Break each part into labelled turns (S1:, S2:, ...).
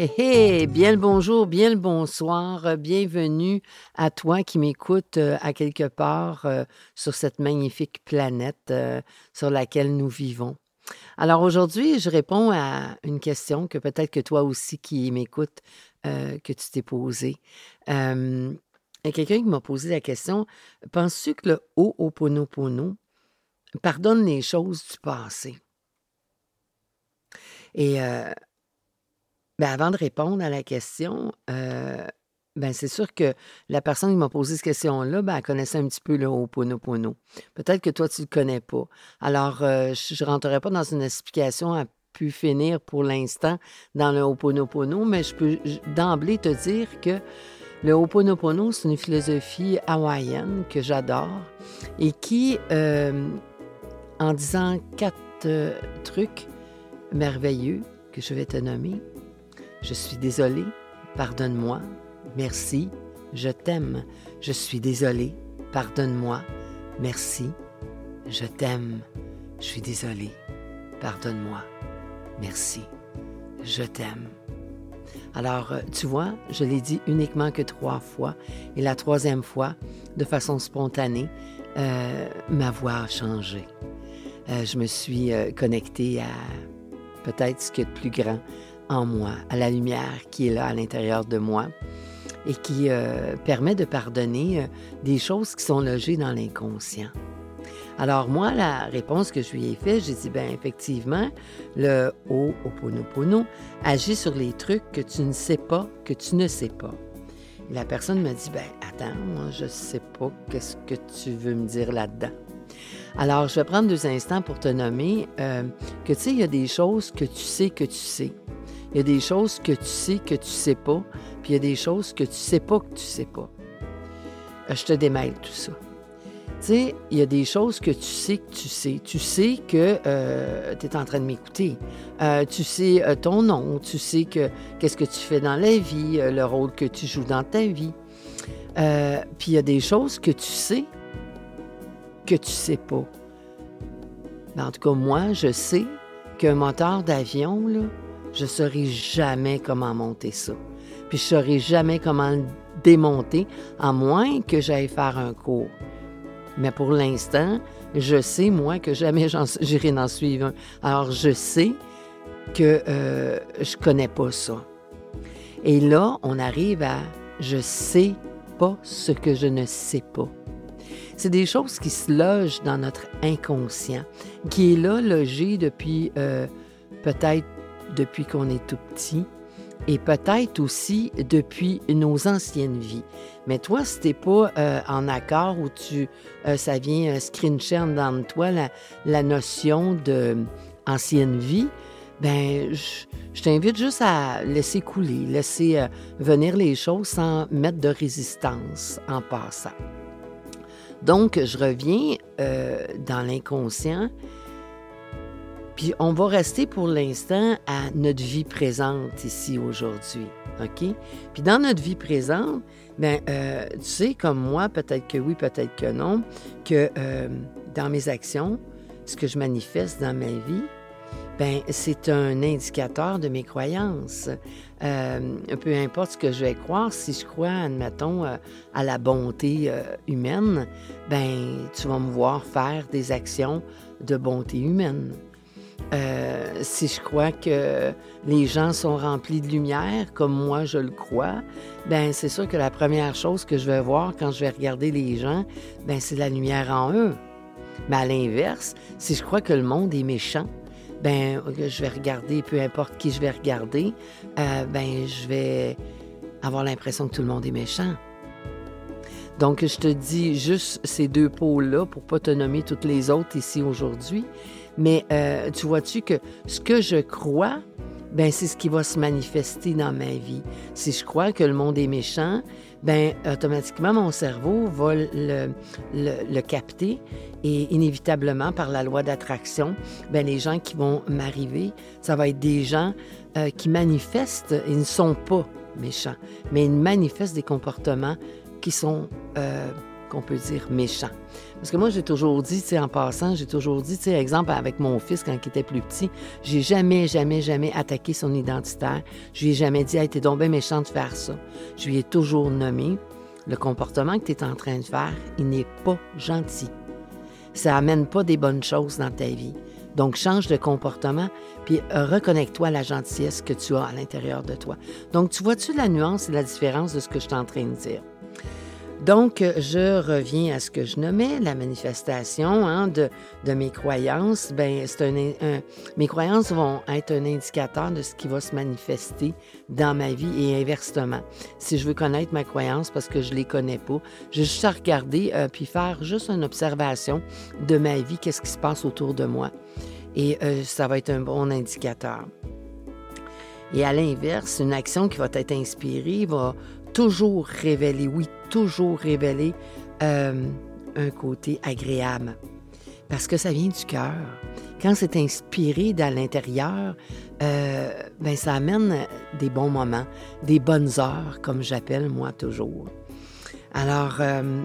S1: Hé hé, bien le bonjour, bien le bonsoir, bienvenue à toi qui m'écoutes euh, à quelque part euh, sur cette magnifique planète euh, sur laquelle nous vivons. Alors aujourd'hui, je réponds à une question que peut-être que toi aussi qui m'écoutes, euh, que tu t'es posée. il quelqu'un qui m'a posé la question, penses-tu que le Ho'oponopono pardonne les choses du passé? Et ben, avant de répondre à la question, euh, ben, c'est sûr que la personne qui m'a posé cette question-là, ben, connaissait un petit peu le Ho'oponopono. Peut-être que toi, tu ne le connais pas. Alors, euh, je ne rentrerai pas dans une explication à pu finir pour l'instant dans le Ho'oponopono, mais je peux d'emblée te dire que le Ho'oponopono, c'est une philosophie hawaïenne que j'adore et qui, euh, en disant quatre trucs merveilleux que je vais te nommer, je suis désolé, pardonne-moi, Merci, je t'aime. Je suis désolé. Pardonne-moi. Merci, je t'aime. Je suis désolé. Pardonne-moi. Merci, je t'aime. Alors, euh, tu vois, je l'ai dit uniquement que trois fois. Et la troisième fois, de façon spontanée, euh, ma voix a changé. Euh, je me suis connectée à peut-être ce qui est de plus grand en moi, à la lumière qui est là à l'intérieur de moi et qui euh, permet de pardonner euh, des choses qui sont logées dans l'inconscient. Alors moi, la réponse que je lui ai faite, j'ai dit, bien effectivement, le Ho'oponopono agit sur les trucs que tu ne sais pas, que tu ne sais pas. La personne m'a dit, ben attends, moi je ne sais pas qu'est-ce que tu veux me dire là-dedans. Alors, je vais prendre deux instants pour te nommer euh, que tu sais, il y a des choses que tu sais que tu sais. Il y a des choses que tu sais que tu sais pas, puis il y a des choses que tu sais pas que tu sais pas. Euh, je te démêle tout ça. Tu sais, il y a des choses que tu sais que tu sais. Tu sais que euh, tu es en train de m'écouter. Euh, tu sais ton nom. Tu sais que qu'est-ce que tu fais dans la vie, le rôle que tu joues dans ta vie. puis il y a des choses que tu sais que tu sais pas. Ben, en tout cas, moi, je sais qu'un moteur d'avion, là, je ne saurais jamais comment monter ça. Puis je ne saurais jamais comment le démonter, à moins que j'aille faire un cours. Mais pour l'instant, je sais, moi, que jamais j'irai en suivre un. Alors, je sais que euh, je connais pas ça. Et là, on arrive à je sais pas ce que je ne sais pas. C'est des choses qui se logent dans notre inconscient, qui est là logé depuis euh, peut-être depuis qu'on est tout petit et peut-être aussi depuis nos anciennes vies. Mais toi, si t'es pas euh, en accord ou tu, euh, ça vient euh, screencher dans toi la, notion de ancienne vie, ben je, t'invite juste à laisser couler, laisser venir les choses sans mettre de résistance en passant. Donc, je reviens dans l'inconscient puis on va rester pour l'instant à notre vie présente ici aujourd'hui. OK? Puis dans notre vie présente, bien, euh, tu sais, comme moi, peut-être que oui, peut-être que non, que euh, dans mes actions, ce que je manifeste dans ma vie, ben c'est un indicateur de mes croyances. Euh, peu importe ce que je vais croire, si je crois, admettons, à la bonté humaine, ben tu vas me voir faire des actions de bonté humaine. Euh, si je crois que les gens sont remplis de lumière, comme moi je le crois, ben c'est sûr que la première chose que je vais voir quand je vais regarder les gens, ben c'est la lumière en eux. Mais à l'inverse, si je crois que le monde est méchant, ben je vais regarder, peu importe qui je vais regarder, euh, ben je vais avoir l'impression que tout le monde est méchant. Donc, je te dis juste ces deux pôles-là pour pas te nommer toutes les autres ici aujourd'hui. Mais euh, tu vois-tu que ce que je crois, ben c'est ce qui va se manifester dans ma vie. Si je crois que le monde est méchant, ben automatiquement mon cerveau va le, le, capter et inévitablement par la loi d'attraction, ben les gens qui vont m'arriver, ça va être des gens euh, qui manifestent, ils ne sont pas méchants, mais ils manifestent des comportements qui sont, euh, qu'on peut dire, méchants. Parce que moi, j'ai toujours dit, tu sais, en passant, j'ai toujours dit, tu sais, exemple, avec mon fils quand il était plus petit, j'ai jamais, jamais, jamais attaqué son identitaire. Je lui ai jamais dit, hey, t'es donc bien méchant de faire ça. Je lui ai toujours nommé, le comportement que tu es en train de faire, il n'est pas gentil. Ça amène pas des bonnes choses dans ta vie. Donc, change de comportement, puis reconnecte-toi à la gentillesse que tu as à l'intérieur de toi. Donc, tu vois-tu la nuance et la différence de ce que je suis en train de dire? Donc, je reviens à ce que je nommais la manifestation hein, de, mes croyances. Ben, un, mes croyances vont être un indicateur de ce qui va se manifester dans ma vie et inversement. Si je veux connaître ma croyance parce que je les connais pas, je juste à regarder euh, puis faire juste une observation de ma vie, qu'est-ce qui se passe autour de moi. Et euh, ça va être un bon indicateur. Et à l'inverse, une action qui va être inspirée va toujours révéler, oui, toujours révéler euh, un côté agréable. Parce que ça vient du cœur. Quand c'est inspiré dans l'intérieur, euh, ben ça amène des bons moments, des bonnes heures, comme j'appelle moi toujours. Alors, euh,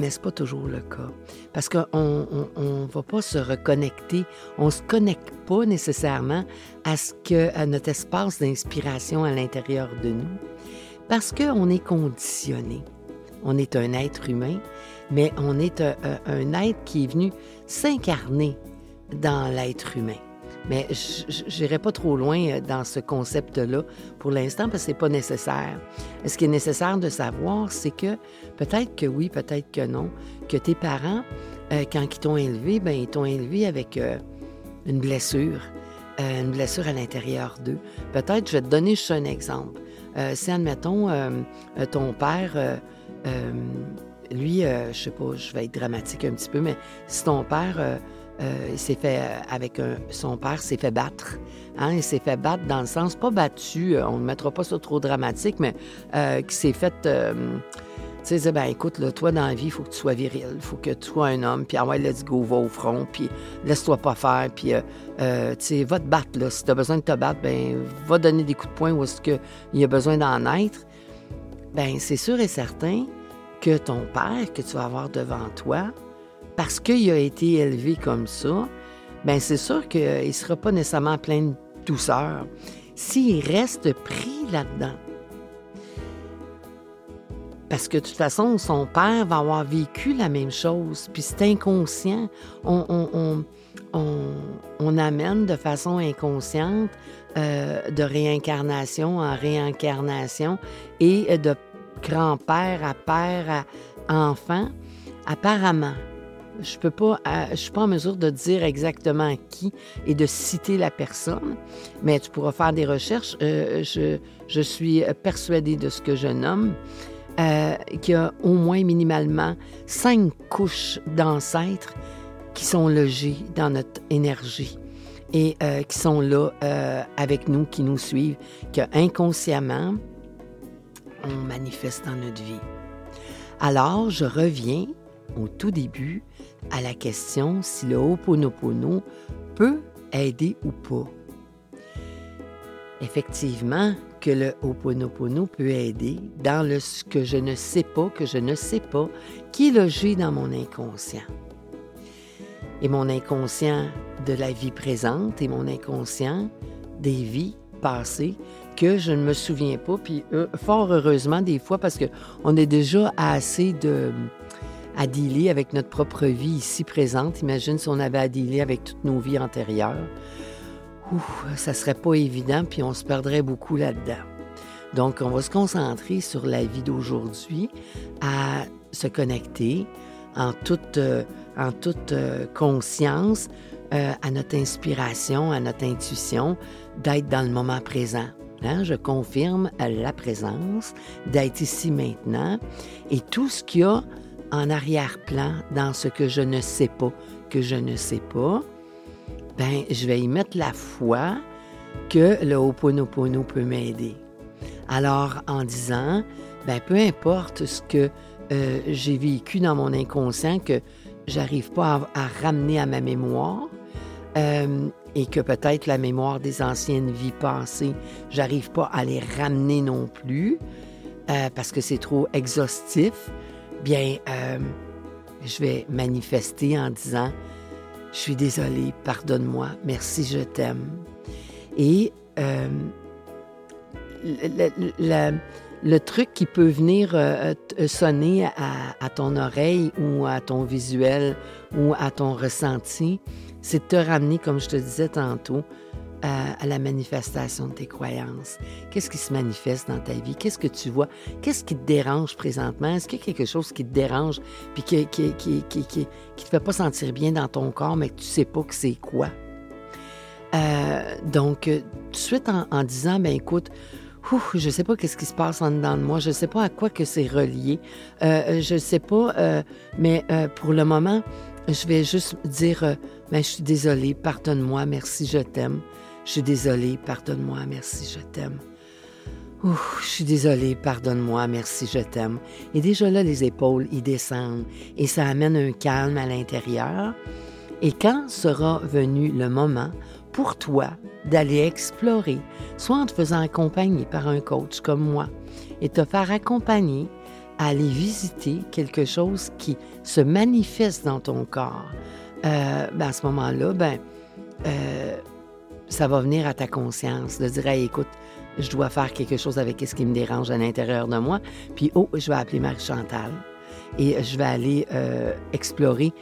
S1: mais ce n'est pas toujours le cas? Parce qu'on ne va pas se reconnecter, on ne se connecte pas nécessairement à, ce que, à notre espace d'inspiration à l'intérieur de nous. Parce qu'on est conditionné. On est un être humain, mais on est un, être qui est venu s'incarner dans l'être humain. Mais je n'irai pas trop loin euh, dans ce concept-là pour l'instant parce que ce n'est pas nécessaire. Ce qui est nécessaire de savoir, c'est que peut-être que oui, peut-être que non, que tes parents, euh, quand ils t'ont élevé, ben, ils t'ont élevé avec euh, une blessure, une blessure à l'intérieur d'eux. Peut-être, je vais te donner juste un exemple. Euh, si, admettons, euh, euh, ton père, lui, je sais pas, je vais être dramatique un petit peu, mais si ton père s'est fait, avec son père, s'est fait battre, hein, il s'est fait battre dans le sens, pas battu, on ne mettra pas ça trop dramatique, mais qui s'est fait tu sais, ben écoute, là, toi, dans la vie, il faut que tu sois viril, il faut que tu sois un homme, puis ah ouais, let's go, va au front, puis laisse-toi pas faire, puis, euh, euh, tu sais, va te battre, là. Si tu as besoin de te battre, ben va donner des coups de poing où est-ce qu'il y a besoin d'en être. Ben c'est sûr et certain que ton père que tu vas avoir devant toi, parce qu'il a été élevé comme ça, ben c'est sûr qu'il ne sera pas nécessairement plein de douceur. S'il reste pris là-dedans, parce que de toute façon, son père va avoir vécu la même chose. Puis c'est inconscient. On, on, amène de façon inconsciente euh, de réincarnation en réincarnation et de grand-père à père à enfant. Apparemment, je peux pas, euh, suis pas en mesure de dire exactement qui et de citer la personne, mais tu pourras faire des recherches. Euh, je, je, suis persuadée de ce que je nomme. Euh, qu'il y a au moins minimalement cinq couches d'ancêtres qui sont logées dans notre énergie et euh, qui sont là euh, avec nous, qui nous suivent, que inconsciemment, on manifeste dans notre vie. Alors, je reviens au tout début à la question si le Ho'oponopono peut aider ou pas. Effectivement, que le Ho'oponopono peut aider dans le ce que je ne sais pas, que je ne sais pas, qui est logé dans mon inconscient. Et mon inconscient de la vie présente et mon inconscient des vies passées que je ne me souviens pas. Puis euh, fort heureusement des fois parce qu'on est déjà assez de à dealer avec notre propre vie ici présente. Imagine si on avait à dealer avec toutes nos vies antérieures ça serait pas évident, puis on se perdrait beaucoup là-dedans. Donc, on va se concentrer sur la vie d'aujourd'hui, à se connecter en toute, euh, euh, conscience euh, à notre inspiration, à notre intuition, d'être dans le moment présent. maintenant, je confirme la présence, d'être ici maintenant et tout ce qu'il y a en arrière-plan dans ce que je ne sais pas, que je ne sais pas, ben je vais y mettre la foi que le Ho'oponopono peut m'aider. Alors, en disant, ben peu importe ce que euh, j'ai vécu dans mon inconscient, que j'arrive pas à, ramener à ma mémoire, euh, et que peut-être la mémoire des anciennes vies passées, j'arrive pas à les ramener non plus, euh, parce que c'est trop exhaustif, bien, je vais manifester en disant, je suis désolée, pardonne-moi, merci, je t'aime. Et le, truc qui peut venir euh, sonner à, ton oreille ou à ton visuel ou à ton ressenti, c'est de te ramener, comme je te disais tantôt, à, la manifestation de tes croyances? Qu'est-ce qui se manifeste dans ta vie? Qu'est-ce que tu vois? Qu'est-ce qui te dérange présentement? Est-ce qu'il y a quelque chose qui te dérange puis qui qui, qui, qui, te fait pas sentir bien dans ton corps, mais que tu sais pas que c'est quoi? Euh, donc, tout de suite en, disant, ben écoute, je ne sais pas qu'est-ce qui se passe en dedans de moi, je ne sais pas à quoi que c'est relié, euh, je ne sais pas, euh, mais euh, pour le moment, je vais juste dire, ben, je suis désolée, pardonne-moi, merci, je t'aime. Je suis désolée, pardonne-moi, merci, je t'aime. je suis désolée, pardonne-moi, merci, je t'aime. Et déjà là, les épaules, ils descendent et ça amène un calme à l'intérieur. Et quand sera venu le moment pour toi d'aller explorer, soit en te faisant accompagner par un coach comme moi, et te faire accompagner à aller visiter quelque chose qui se manifeste dans ton corps, euh, ben à ce moment-là, ben, euh, ça va venir à ta conscience de dire écoute, je dois faire quelque chose avec ce qui me dérange à l'intérieur de moi. Puis, oh, je vais appeler Marie-Chantal et je vais aller euh, explorer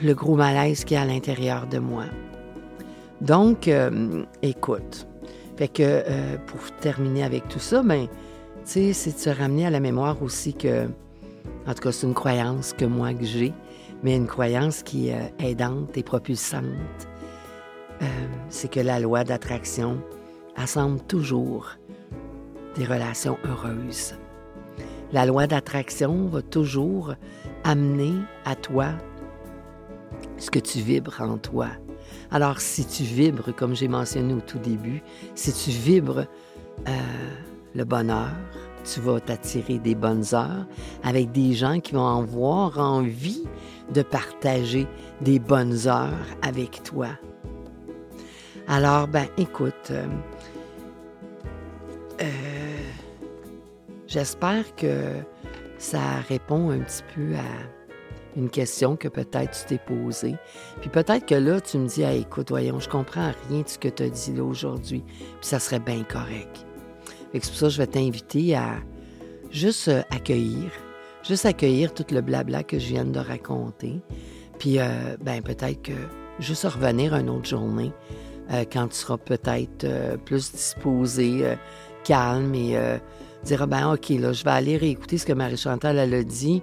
S1: le gros malaise qui est à l'intérieur de moi. Donc, euh, écoute. Fait que euh, pour terminer avec tout ça, ben, tu sais, c'est de se ramener à la mémoire aussi que, en tout cas, c'est une croyance que moi que j'ai, mais une croyance qui est aidante et propulsante. C'est que la loi d'attraction assemble toujours des relations heureuses. La loi d'attraction va toujours amener à toi ce que tu vibres en toi. Alors, si tu vibres, comme j'ai mentionné au tout début, si tu vibres euh, le bonheur, tu vas t'attirer des bonnes heures avec des gens qui vont avoir envie de partager des bonnes heures avec toi. Alors, ben, écoute, euh, euh, j'espère que ça répond un petit peu à une question que peut-être tu t'es posée. Puis peut-être que là, tu me dis, écoute, voyons, je comprends rien de ce que tu as dit là aujourd'hui, puis ça serait bien correct. c'est pour ça que je vais t'inviter à juste euh, accueillir, juste accueillir tout le blabla que je viens de raconter. Puis, ben peut-être que juste revenir une autre journée quand tu seras peut-être plus disposé, calme et dire, ah, ben OK, là, je vais aller réécouter ce que Marie-Chantal, a dit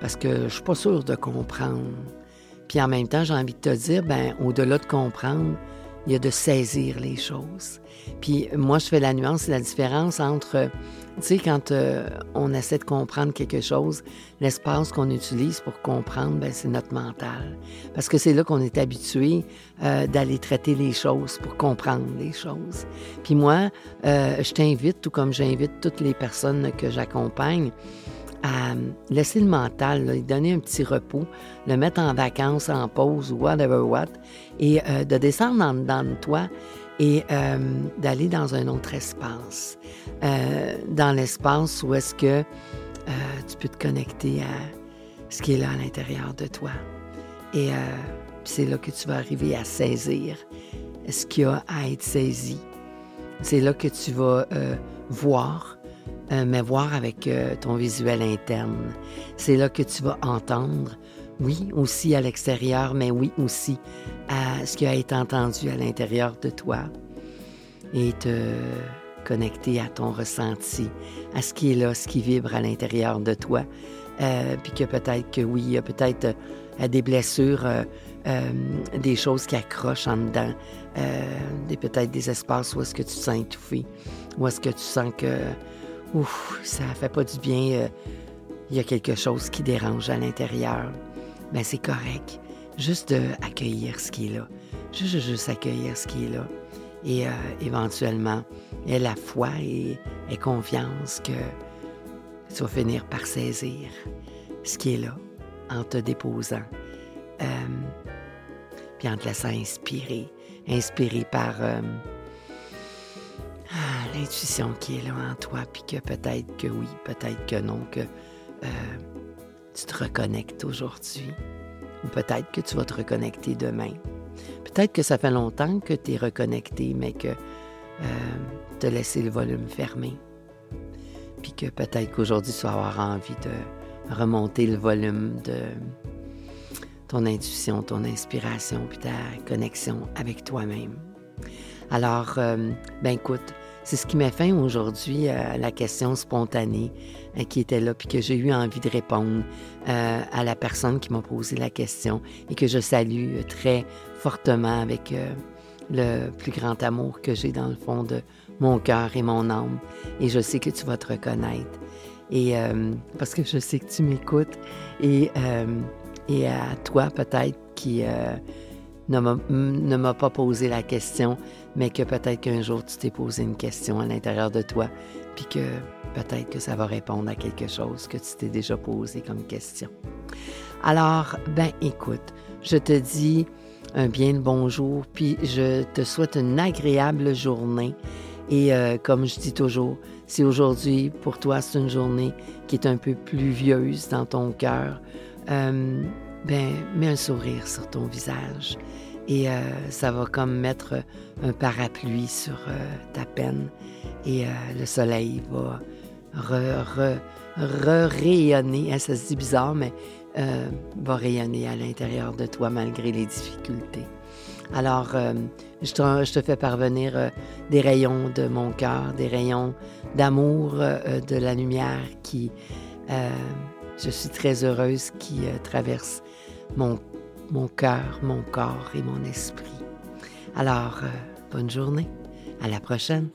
S1: parce que je suis pas sûre de comprendre. Puis en même temps, j'ai envie de te dire, ben au-delà de comprendre, il y a de saisir les choses. Puis moi, je fais la nuance et la différence entre, tu sais, quand euh, on essaie de comprendre quelque chose, l'espace qu'on utilise pour comprendre, ben, c'est notre mental. Parce que c'est là qu'on est habitué euh, d'aller traiter les choses pour comprendre les choses. Puis moi, euh, je t'invite, tout comme j'invite toutes les personnes que j'accompagne, à laisser le mental, lui donner un petit repos, le mettre en vacances, en pause whatever what, et euh, de descendre dans, dans toi et euh, d'aller dans un autre espace. Euh, dans l'espace où est-ce que tu peux te connecter à ce qui est là à l'intérieur de toi. Et c'est là que tu vas arriver à saisir ce qui a à être saisi. C'est là que tu vas voir euh, mais voir avec euh, ton visuel interne. C'est là que tu vas entendre, oui, aussi à l'extérieur, mais oui aussi à ce qui a été entendu à l'intérieur de toi et te connecter à ton ressenti, à ce qui est là, ce qui vibre à l'intérieur de toi. Euh, puis que peut-être que oui, il y a peut-être des blessures des choses qui accrochent en dedans, des, peut-être des espaces où est-ce que tu te sens étouffé, où est-ce que tu sens que ouf, ça fait pas du bien, il y a quelque chose qui dérange à l'intérieur. Ben c'est correct. Juste d'accueillir ce qui est là. Juste, juste accueillir ce qui est là. Et éventuellement, et la foi et, et confiance que tu vas finir par saisir ce qui est là en te déposant, euh, puis en te laissant inspirer, inspiré par euh, l'intuition qui est là en toi, puis que peut-être que oui, peut-être que non, que euh, tu te reconnectes aujourd'hui, ou peut-être que tu vas te reconnecter demain. Peut-être que ça fait longtemps que tu es reconnecté, mais que te laisser le volume fermé. Puis que peut-être qu'aujourd'hui, tu vas avoir envie de remonter le volume de ton intuition, ton inspiration, puis ta connexion avec toi-même. Alors, euh, ben écoute, c'est ce qui m'a fait aujourd'hui à la question spontanée euh, qui était là, puis que j'ai eu envie de répondre euh, à la personne qui m'a posé la question et que je salue très fortement avec le plus grand amour que j'ai dans le fond de mon cœur et mon âme. Et je sais que tu vas te reconnaître. Et euh, parce que je sais que tu m'écoutes. Et, euh, et à toi, peut-être, qui euh, ne m'a pas posé la question, mais que peut-être qu'un jour tu t'es posé une question à l'intérieur de toi, puis que peut-être que ça va répondre à quelque chose que tu t'es déjà posé comme question. Alors, ben écoute, je te dis un bien de bonjour, puis je te souhaite une agréable journée. Et euh, comme je dis toujours, si aujourd'hui pour toi c'est une journée qui est un peu pluvieuse dans ton cœur, euh, ben mets un sourire sur ton visage et euh, ça va comme mettre un parapluie sur ta peine et le soleil va re, rayonner. Hein, ça se dit bizarre, mais va rayonner à l'intérieur de toi malgré les difficultés. Alors, euh, je, te, fais parvenir euh, des rayons de mon cœur, des rayons d'amour, euh, de la lumière qui, je suis très heureuse, qui traverse mon, mon cœur, mon corps et mon esprit. Alors, bonne journée. À la prochaine.